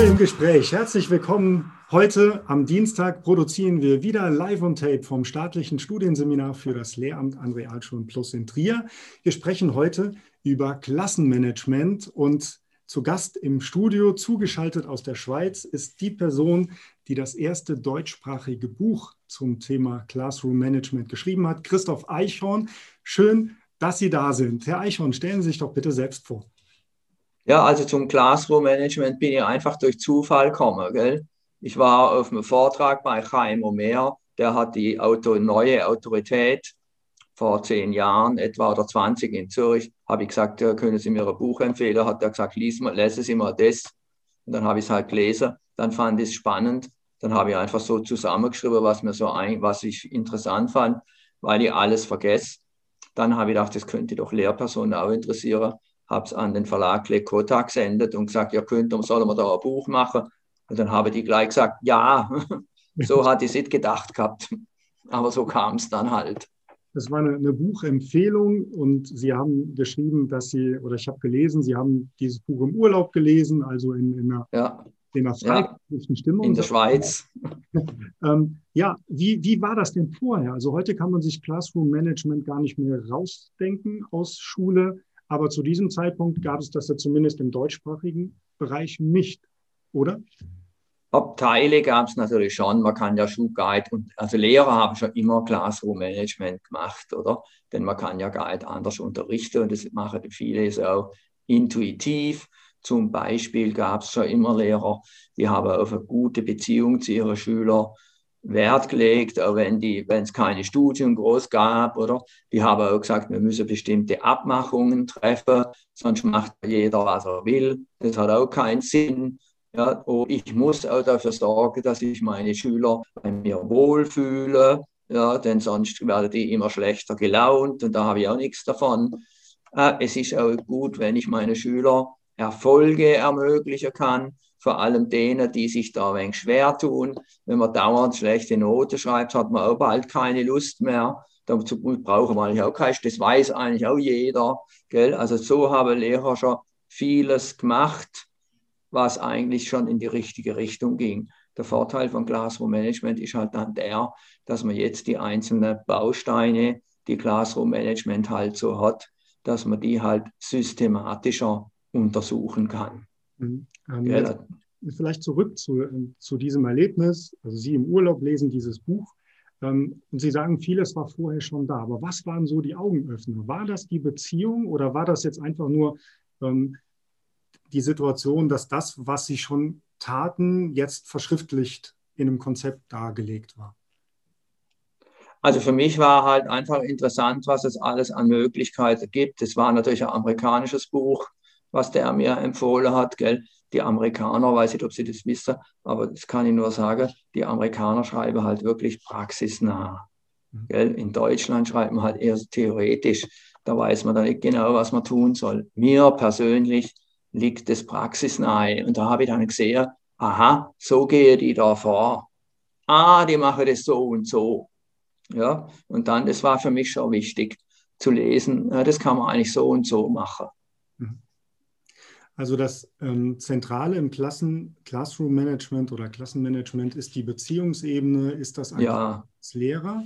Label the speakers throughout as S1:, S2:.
S1: Schule im Gespräch. Herzlich willkommen. Heute am Dienstag produzieren wir wieder live on tape vom staatlichen Studienseminar für das Lehramt an Realschulen Plus in Trier. Wir sprechen heute über Klassenmanagement und zu Gast im Studio, zugeschaltet aus der Schweiz, ist die Person, die das erste deutschsprachige Buch zum Thema Classroom Management geschrieben hat, Christoph Eichhorn. Schön, dass Sie da sind. Herr Eichhorn, stellen Sie sich doch bitte selbst vor.
S2: Ja, also zum Classroom Management bin ich einfach durch Zufall gekommen. Gell? Ich war auf einem Vortrag bei Chaim Omer, der hat die Auto, neue Autorität vor zehn Jahren etwa oder 20 in Zürich, habe ich gesagt, ja, können Sie mir ein Buch empfehlen? Hat er gesagt, lies mal, lese Sie mal das. Und dann habe ich es halt gelesen, dann fand ich es spannend, dann habe ich einfach so zusammengeschrieben, was mir so ein, was ich interessant fand, weil ich alles vergesse. Dann habe ich gedacht, das könnte doch Lehrpersonen auch interessieren habe es an den Verlag Lekota gesendet und gesagt, ja, könnt, sollen wir da ein Buch machen? Und dann habe die gleich gesagt, ja, so hatte ich es nicht gedacht gehabt. Aber so kam es dann halt.
S1: Das war eine, eine, Buchempfehlung und Sie haben geschrieben, dass Sie, oder ich habe gelesen, Sie haben dieses Buch im Urlaub gelesen, also in, in einer, ja. in einer
S2: ja. Stimmung. In der Schweiz.
S1: ähm, ja, wie, wie war das denn vorher? Also heute kann man sich Classroom Management gar nicht mehr rausdenken aus Schule. Aber zu diesem Zeitpunkt gab es das ja zumindest im deutschsprachigen Bereich nicht, oder?
S2: Teile gab es natürlich schon. Man kann ja Schulguide und also Lehrer haben schon immer Classroom Management gemacht, oder? Denn man kann ja Guide anders unterrichten und das machen viele so intuitiv. Zum Beispiel gab es schon immer Lehrer, die haben auf eine gute Beziehung zu ihren Schülern Wert gelegt, wenn die, wenn es keine Studien groß gab, oder? Die haben auch gesagt, wir müssen bestimmte Abmachungen treffen, sonst macht jeder, was er will. Das hat auch keinen Sinn. Ja, und ich muss auch dafür sorgen, dass ich meine Schüler bei mir wohlfühle, ja, denn sonst werden die immer schlechter gelaunt und da habe ich auch nichts davon. Äh, es ist auch gut, wenn ich meine Schüler Erfolge ermöglichen kann vor allem denen, die sich da ein wenig schwer tun. Wenn man dauernd schlechte Noten schreibt, hat man auch bald keine Lust mehr. Dazu brauchen wir eigentlich auch keinen, das weiß eigentlich auch jeder. Gell? Also so haben Lehrer schon vieles gemacht, was eigentlich schon in die richtige Richtung ging. Der Vorteil von Classroom Management ist halt dann der, dass man jetzt die einzelnen Bausteine, die Classroom Management halt so hat, dass man die halt systematischer untersuchen kann.
S1: Mhm. Ähm, ja. Vielleicht zurück zu, zu diesem Erlebnis. Also Sie im Urlaub lesen dieses Buch ähm, und Sie sagen, vieles war vorher schon da. Aber was waren so die Augenöffner? War das die Beziehung oder war das jetzt einfach nur ähm, die Situation, dass das, was Sie schon taten, jetzt verschriftlicht in einem Konzept dargelegt war?
S2: Also für mich war halt einfach interessant, was es alles an Möglichkeiten gibt. Es war natürlich ein amerikanisches Buch was der mir empfohlen hat. Gell? Die Amerikaner, weiß nicht, ob Sie das wissen, aber das kann ich nur sagen, die Amerikaner schreiben halt wirklich praxisnah. Mhm. Gell? In Deutschland schreibt man halt eher theoretisch. Da weiß man dann nicht genau, was man tun soll. Mir persönlich liegt das praxisnahe. Und da habe ich dann gesehen, aha, so gehe die da vor. Ah, die machen das so und so. Ja, und dann, das war für mich schon wichtig zu lesen, das kann man eigentlich so und so machen.
S1: Also das ähm, Zentrale im Klassen, Classroom Management oder Klassenmanagement ist die Beziehungsebene, ist das ja. als Lehrer.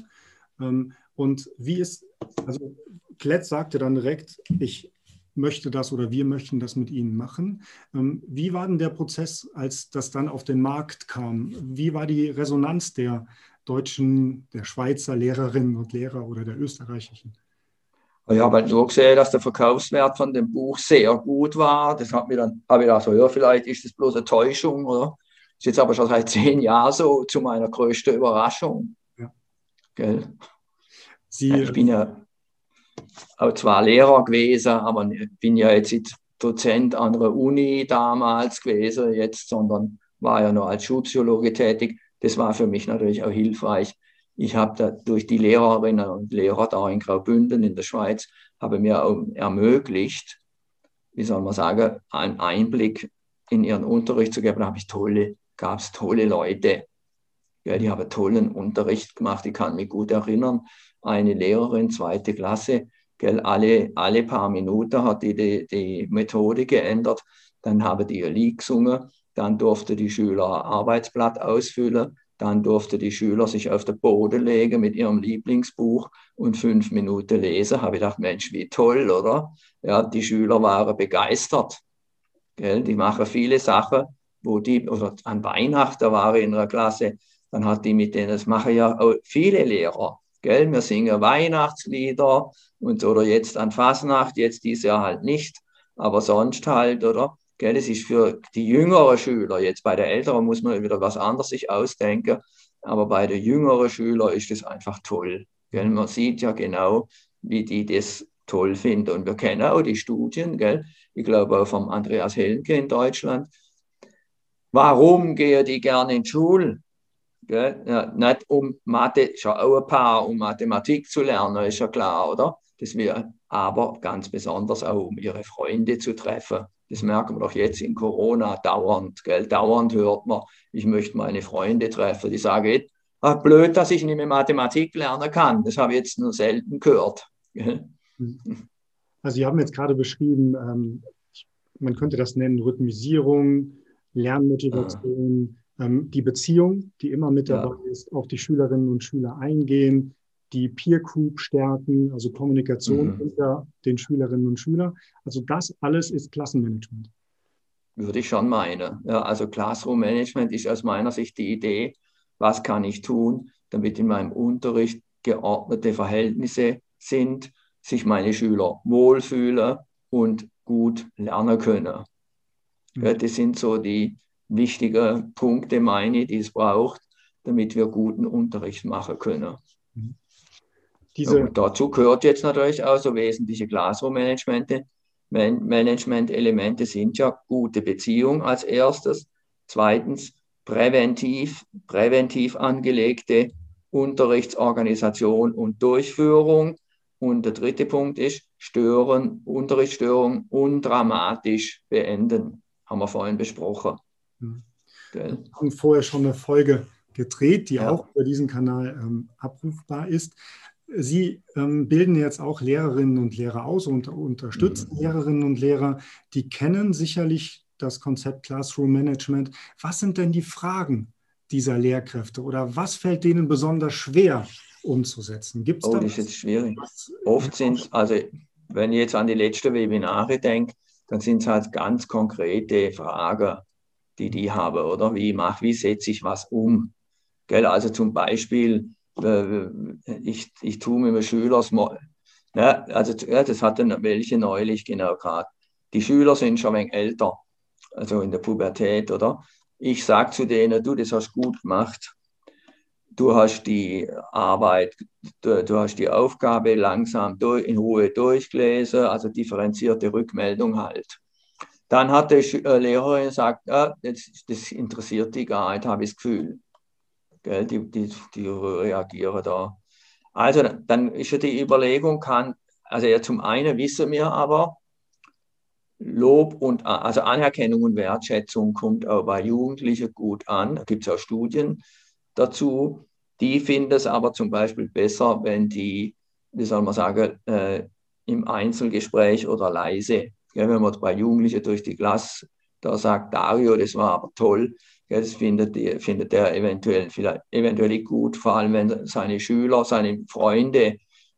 S1: Ähm, und wie ist, also Klett sagte dann direkt, ich möchte das oder wir möchten das mit Ihnen machen. Ähm, wie war denn der Prozess, als das dann auf den Markt kam? Wie war die Resonanz der deutschen, der Schweizer Lehrerinnen und Lehrer oder der österreichischen?
S2: Ich habe halt nur gesehen, dass der Verkaufswert von dem Buch sehr gut war. Das hat mir dann, habe ich gedacht, so, ja, vielleicht ist das bloß eine Täuschung, oder? Das ist jetzt aber schon seit zehn Jahren so, zu meiner größten Überraschung. Ja. Gell? Sie, ich bin ja auch zwar Lehrer gewesen, aber bin ja jetzt nicht Dozent an der Uni damals gewesen, jetzt, sondern war ja noch als Schulpsychologe tätig. Das war für mich natürlich auch hilfreich, ich habe da durch die Lehrerinnen und Lehrer da in Graubünden in der Schweiz, habe mir ermöglicht, wie soll man sagen, einen Einblick in ihren Unterricht zu geben. Da habe ich tolle, gab es tolle Leute. Ja, die haben tollen Unterricht gemacht. Ich kann mich gut erinnern, eine Lehrerin, zweite Klasse, gell, alle, alle paar Minuten hat die, die die Methode geändert. Dann haben die ihr Lied gesungen dann durfte die Schüler Arbeitsblatt ausfüllen, dann durfte die Schüler sich auf den Boden legen mit ihrem Lieblingsbuch und fünf Minuten lesen. Habe ich gedacht, Mensch, wie toll, oder? Ja, die Schüler waren begeistert. Gell? Die machen viele Sachen, wo die, oder an Weihnachten war ich in einer Klasse, dann hat die mit denen, das machen ja auch viele Lehrer. Gell? Wir singen Weihnachtslieder und oder jetzt an Fasnacht, jetzt dieses Jahr halt nicht, aber sonst halt, oder? Gell? Es ist für die jüngeren Schüler, jetzt bei der Älteren muss man wieder was anderes sich ausdenken, aber bei den jüngeren Schülern ist es einfach toll. Gell? Man sieht ja genau, wie die das toll finden. Und wir kennen auch die Studien, gell? ich glaube auch vom Andreas Helmke in Deutschland. Warum gehe die gerne in die Schule? Ja, nicht um Mathe, ist ja auch ein paar, um Mathematik zu lernen, ist ja klar, oder? Das wir, aber ganz besonders auch, um ihre Freunde zu treffen. Das merken wir doch jetzt in Corona dauernd. Gell? Dauernd hört man, ich möchte meine Freunde treffen. Die sagen, ah, blöd, dass ich nicht mehr Mathematik lernen kann. Das habe ich jetzt nur selten gehört. Gell?
S1: Also Sie haben jetzt gerade beschrieben, ähm, man könnte das nennen Rhythmisierung, Lernmotivation, ja. ähm, die Beziehung, die immer mit dabei ja. ist, auf die Schülerinnen und Schüler eingehen, die Peer Group stärken, also Kommunikation mhm. unter den Schülerinnen und Schülern. Also das alles ist Klassenmanagement.
S2: Würde ich schon meinen. Ja, also Classroom Management ist aus meiner Sicht die Idee, was kann ich tun, damit in meinem Unterricht geordnete Verhältnisse sind, sich meine Schüler wohlfühlen und gut lernen können. Mhm. Das sind so die wichtigen Punkte, meine ich, die es braucht, damit wir guten Unterricht machen können. Diese und dazu gehört jetzt natürlich auch so wesentliche Classroom-Management-Elemente sind ja gute Beziehung als erstes. Zweitens präventiv, präventiv angelegte Unterrichtsorganisation und Durchführung. Und der dritte Punkt ist, Stören, Unterrichtsstörung undramatisch beenden. Haben wir vorhin besprochen.
S1: Mhm. Wir haben vorher schon eine Folge gedreht, die ja. auch über diesen Kanal ähm, abrufbar ist. Sie ähm, bilden jetzt auch Lehrerinnen und Lehrer aus und unterstützen mhm. Lehrerinnen und Lehrer. Die kennen sicherlich das Konzept Classroom Management. Was sind denn die Fragen dieser Lehrkräfte oder was fällt denen besonders schwer umzusetzen?
S2: Gibt es oh, da das ist jetzt schwierig. Oft sind, also wenn ich jetzt an die letzten Webinare denke, dann sind es halt ganz konkrete Fragen, die die haben, oder? Wie mache, wie setze ich was um? Gell? Also zum Beispiel, äh, ich, ich tue mit einem Schüler, ne? also ja, das hatte welche neulich genau gerade. Die Schüler sind schon ein wenig älter, also in der Pubertät, oder? Ich sage zu denen, du, das hast gut gemacht du hast die Arbeit, du, du, hast die Aufgabe langsam durch, in Ruhe durchgelesen, also differenzierte Rückmeldung halt. Dann hat die äh, Lehrerin gesagt, ah, das, das, interessiert die gar nicht, habe ich das Gefühl. Gell, die, die, die reagieren da. Also dann ist ja die Überlegung, kann, also ja, zum einen wissen wir aber, Lob und also Anerkennung und Wertschätzung kommt auch bei Jugendlichen gut an. Da gibt es auch Studien dazu. Die finden es aber zum Beispiel besser, wenn die, wie soll man sagen, äh, im Einzelgespräch oder leise, ja, wenn man bei Jugendlichen durch die Klasse da sagt, Dario, das war aber toll, das findet, findet er eventuell, eventuell gut, vor allem wenn seine Schüler, seine Freunde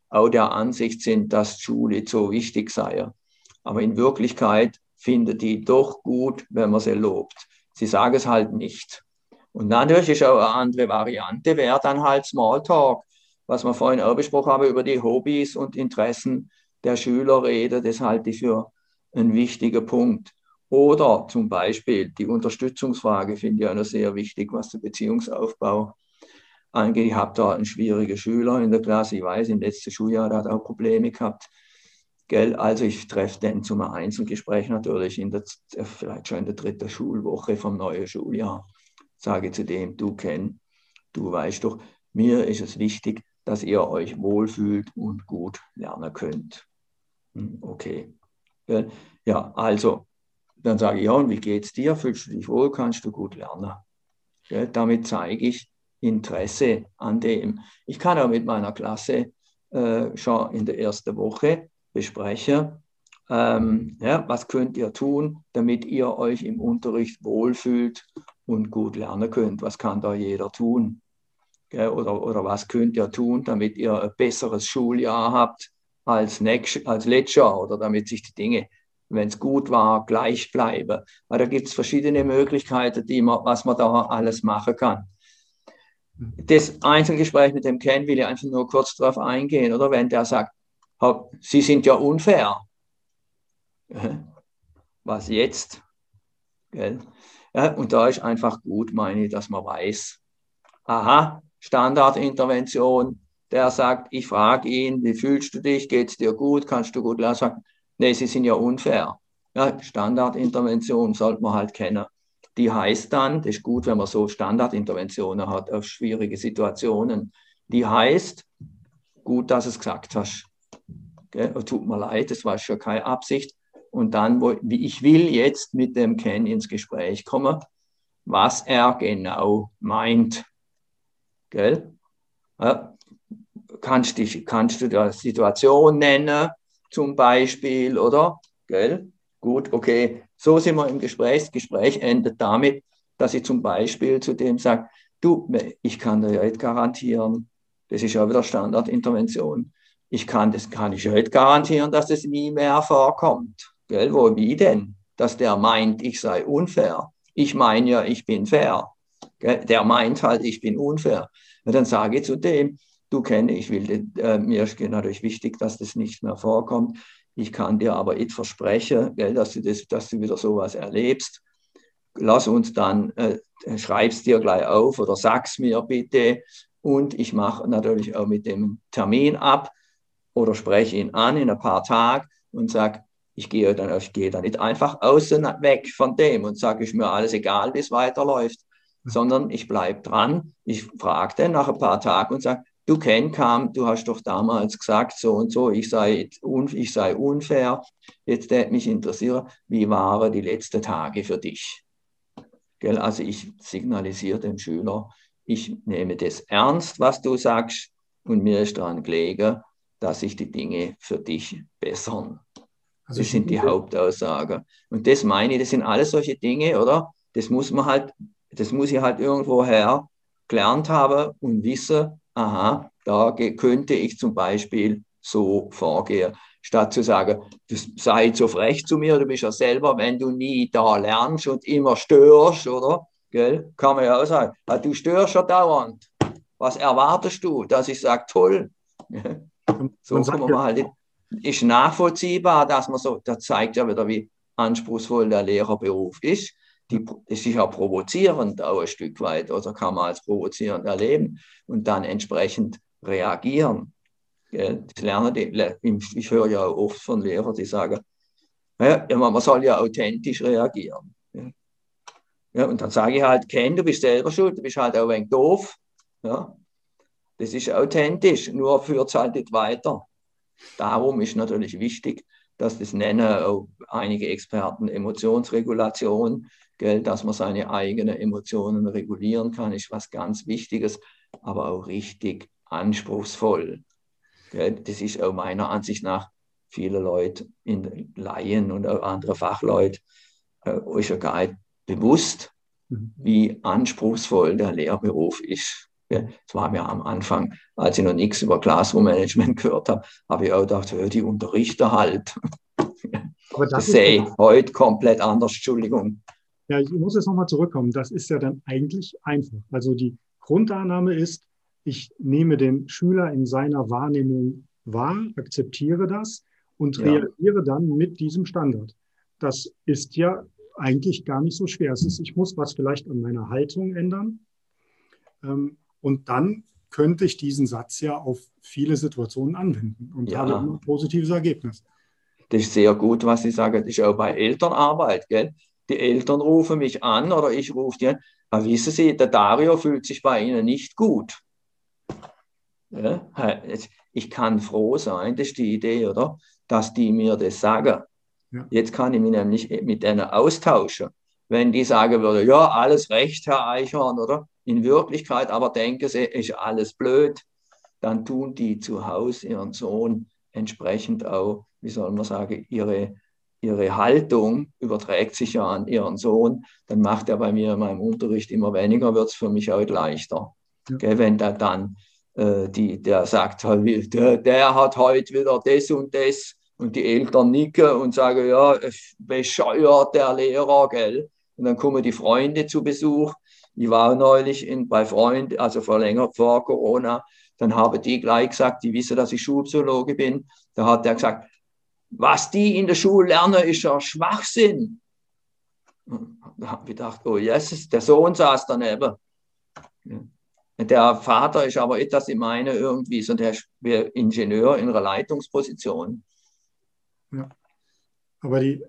S2: auch der Ansicht sind, dass Schule so wichtig sei. Aber in Wirklichkeit findet die doch gut, wenn man sie lobt. Sie sagen es halt nicht. Und natürlich ist auch eine andere Variante, wäre dann halt Smalltalk, was wir vorhin auch besprochen haben, über die Hobbys und Interessen der Schüler reden. Das halte ich für einen wichtigen Punkt. Oder zum Beispiel die Unterstützungsfrage finde ich auch noch sehr wichtig, was den Beziehungsaufbau angeht. Ich habe da einen schwierigen Schüler in der Klasse, ich weiß, im letzten Schuljahr hat auch Probleme gehabt. Gell? Also ich treffe den zum Einzelgespräch natürlich in der, vielleicht schon in der dritten Schulwoche vom neuen Schuljahr sage zu dem, du Ken, du weißt doch, mir ist es wichtig, dass ihr euch wohlfühlt und gut lernen könnt. Hm, okay. Ja, also, dann sage ich, ja, und wie geht's dir? Fühlst du dich wohl? Kannst du gut lernen? Damit zeige ich Interesse an dem. Ich kann auch mit meiner Klasse äh, schon in der ersten Woche besprechen, ähm, ja, was könnt ihr tun, damit ihr euch im Unterricht wohlfühlt und gut lernen könnt? Was kann da jeder tun? Oder, oder was könnt ihr tun, damit ihr ein besseres Schuljahr habt als, nächst, als letztes Jahr oder damit sich die Dinge, wenn es gut war, gleich bleiben? Weil da gibt es verschiedene Möglichkeiten, die man, was man da alles machen kann. Das Einzelgespräch mit dem Ken will ich einfach nur kurz darauf eingehen, oder wenn der sagt, Sie sind ja unfair. Was jetzt? Ja, und da ist einfach gut, meine ich, dass man weiß, aha, Standardintervention, der sagt, ich frage ihn, wie fühlst du dich, geht es dir gut, kannst du gut sagt, nee, sie sind ja unfair. Ja, Standardintervention sollte man halt kennen. Die heißt dann, das ist gut, wenn man so Standardinterventionen hat auf schwierige Situationen, die heißt, gut, dass du es gesagt hast. Gell? Tut mir leid, das war schon keine Absicht. Und dann, wo, ich will jetzt mit dem Ken ins Gespräch kommen, was er genau meint. Gell? Ja, kannst, dich, kannst du die Situation nennen, zum Beispiel, oder? Gell? Gut, okay. So sind wir im Gespräch. Das Gespräch endet damit, dass ich zum Beispiel zu dem sage, du, ich kann dir ja nicht garantieren, das ist ja wieder Standardintervention, ich kann das kann ich ja nicht garantieren, dass das nie mehr vorkommt. Gell? Wo, wie denn? Dass der meint, ich sei unfair. Ich meine ja, ich bin fair. Gell? Der meint halt, ich bin unfair. Und dann sage ich zu dem, du kenne, ich will, äh, mir ist natürlich wichtig, dass das nicht mehr vorkommt. Ich kann dir aber nicht versprechen, gell, dass, du das, dass du wieder sowas erlebst. Lass uns dann, äh, schreib's dir gleich auf oder sag's mir bitte. Und ich mache natürlich auch mit dem Termin ab oder spreche ihn an in ein paar Tagen und sage, ich gehe dann, ich gehe dann nicht einfach außen weg von dem und sage, ist mir alles egal, wie es weiterläuft, mhm. sondern ich bleibe dran. Ich frage dann nach ein paar Tagen und sage, du Ken kam, du hast doch damals gesagt, so und so, ich sei, ich sei unfair. Jetzt hätte mich interessieren, wie waren die letzten Tage für dich? Gell? Also ich signalisiere dem Schüler, ich nehme das ernst, was du sagst, und mir ist daran gelegen, dass sich die Dinge für dich bessern. Also das sind die Hauptaussagen. Und das meine ich, das sind alles solche Dinge, oder? Das muss man halt, das muss ich halt irgendwoher gelernt haben und wissen, aha, da könnte ich zum Beispiel so vorgehen, statt zu sagen, du sei so frech zu mir, du bist ja selber, wenn du nie da lernst und immer störst, oder? Gell? Kann man ja auch sagen, ah, du störst ja dauernd. Was erwartest du? Dass ich sage, toll. So kommen wir halt, ist nachvollziehbar, dass man so, das zeigt ja wieder, wie anspruchsvoll der Lehrerberuf ist. Die, ist ja provozierend auch ein Stück weit, oder kann man als provozierend erleben und dann entsprechend reagieren. Lernen die, ich höre ja oft von Lehrern, die sagen, ja, man soll ja authentisch reagieren. Ja, und dann sage ich halt, Ken, du bist selber schuld, du bist halt auch ein wenig doof. Ja, das ist authentisch, nur führt es halt nicht weiter. Darum ist natürlich wichtig, dass das nennen auch einige Experten Emotionsregulation, gell, dass man seine eigenen Emotionen regulieren kann, ist was ganz Wichtiges, aber auch richtig anspruchsvoll. Gell. Das ist auch meiner Ansicht nach viele Leute in Laien und auch andere Fachleute äh, ist ja gar nicht bewusst, mhm. wie anspruchsvoll der Lehrberuf ist. Das war mir am Anfang, als ich noch nichts über Classroom Management gehört habe, habe ich auch gedacht, die Unterrichter halt. Aber das, das sehe ich heute komplett anders, Entschuldigung.
S1: Ja, ich muss jetzt nochmal zurückkommen. Das ist ja dann eigentlich einfach. Also die Grundannahme ist, ich nehme den Schüler in seiner Wahrnehmung wahr, akzeptiere das und ja. reagiere dann mit diesem Standard. Das ist ja eigentlich gar nicht so schwer. Es ist, ich muss was vielleicht an meiner Haltung ändern. Ähm, und dann könnte ich diesen Satz ja auf viele Situationen anwenden und ja. habe ein positives Ergebnis.
S2: Das ist sehr gut, was Sie sagen. Das ist auch bei Elternarbeit. Gell? Die Eltern rufen mich an oder ich rufe die an. Aber wissen Sie, der Dario fühlt sich bei Ihnen nicht gut. Ja? Ich kann froh sein, das ist die Idee, oder? Dass die mir das sagen. Ja. Jetzt kann ich mich nämlich mit denen austauschen. Wenn die sagen würden, ja, alles recht, Herr Eichhorn, oder? in Wirklichkeit aber denken sie, ist alles blöd, dann tun die zu Hause ihren Sohn entsprechend auch wie soll man sagen, ihre, ihre Haltung überträgt sich ja an ihren Sohn, dann macht er bei mir in meinem Unterricht immer weniger, wird es für mich auch leichter. Ja. Gell, wenn der dann äh, die, der sagt, der, der hat heute wieder das und das und die Eltern nicken und sagen, ja, bescheuert der Lehrer, gell? Und dann kommen die Freunde zu Besuch. Ich war neulich in, bei Freunden, also vor länger vor Corona, dann haben die gleich gesagt, die wissen, dass ich Schulpsychologe bin. Da hat der gesagt, was die in der Schule lernen, ist ja Schwachsinn. Da habe ich gedacht, oh Jesus, der Sohn saß daneben. Der Vater ist aber etwas, ich meine, irgendwie so der Ingenieur in einer Leitungsposition.
S1: Ja. Aber die,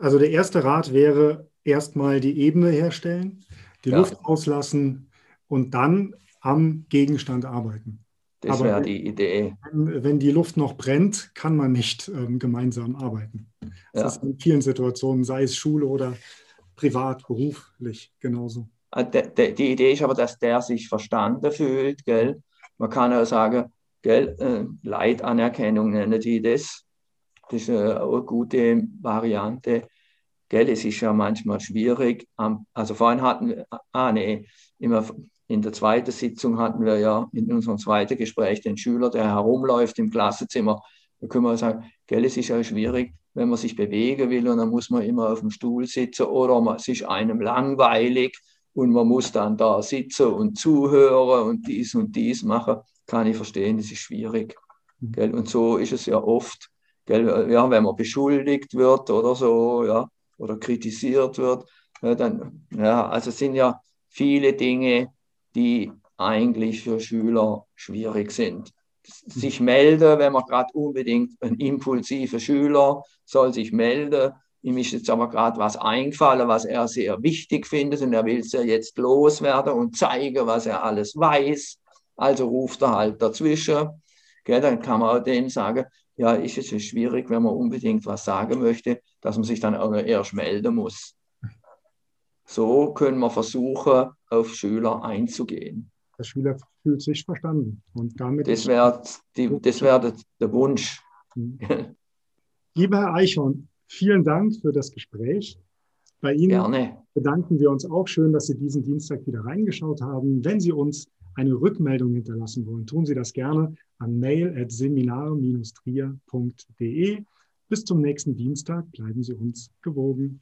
S1: also der erste Rat wäre erstmal die Ebene herstellen, die ja. Luft auslassen und dann am Gegenstand arbeiten.
S2: Das wäre die Idee.
S1: Wenn, wenn, die Luft noch brennt, kann man nicht ähm, gemeinsam arbeiten. Das ja. ist in vielen Situationen, sei es Schule oder privat, beruflich, genauso.
S2: Ah, die Idee ist aber, dass der sich verstanden fühlt, gell? Man kann ja sagen, gell, äh, Leitanerkennung nennen die das. Das ist eine gute Variante. Gell, es ist ja manchmal schwierig. Also vorhin hatten wir, ah nee, immer in der zweiten Sitzung hatten wir ja in unserem zweiten Gespräch den Schüler, der herumläuft im Klassenzimmer. Da können wir sagen, gell, es ist ja schwierig, wenn man sich bewegen will und dann muss man immer auf dem Stuhl sitzen oder es ist einem langweilig und man muss dann da sitzen und zuhören und dies und dies machen. Kann ich verstehen, das ist schwierig. Mhm. Gell? Und so ist es ja oft, gell? Ja, wenn man beschuldigt wird oder so, ja, oder kritisiert wird, ja, dann, ja, also es sind ja viele Dinge, die eigentlich für Schüler schwierig sind. Sich melden, wenn man gerade unbedingt ein impulsiver Schüler soll sich melden. Ihm ist jetzt aber gerade was eingefallen, was er sehr wichtig findet und er will es ja jetzt loswerden und zeigen, was er alles weiß. Also ruft er halt dazwischen. Gell, dann kann man dem sagen, ja, ist es schwierig, wenn man unbedingt was sagen möchte, dass man sich dann auch erst melden muss. So können wir versuchen, auf Schüler einzugehen.
S1: Der Schüler fühlt sich verstanden. Und damit
S2: das wäre wär der Wunsch.
S1: Mhm. Lieber Herr Eichhorn, vielen Dank für das Gespräch. Bei Ihnen Gerne. bedanken wir uns auch schön, dass Sie diesen Dienstag wieder reingeschaut haben. Wenn Sie uns eine Rückmeldung hinterlassen wollen, tun Sie das gerne an mail.seminar-trier.de. Bis zum nächsten Dienstag bleiben Sie uns gewogen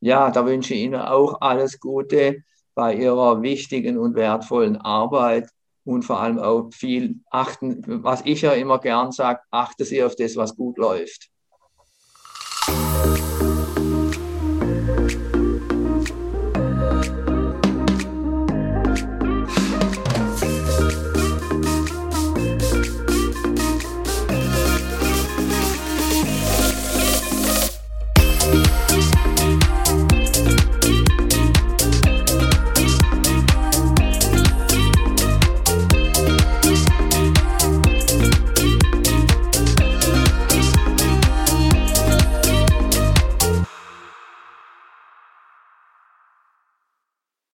S2: ja, da wünsche ich Ihnen auch alles Gute bei Ihrer wichtigen und wertvollen Arbeit und vor allem auch viel achten, was ich ja immer gern sage, achte Sie auf das, was gut läuft.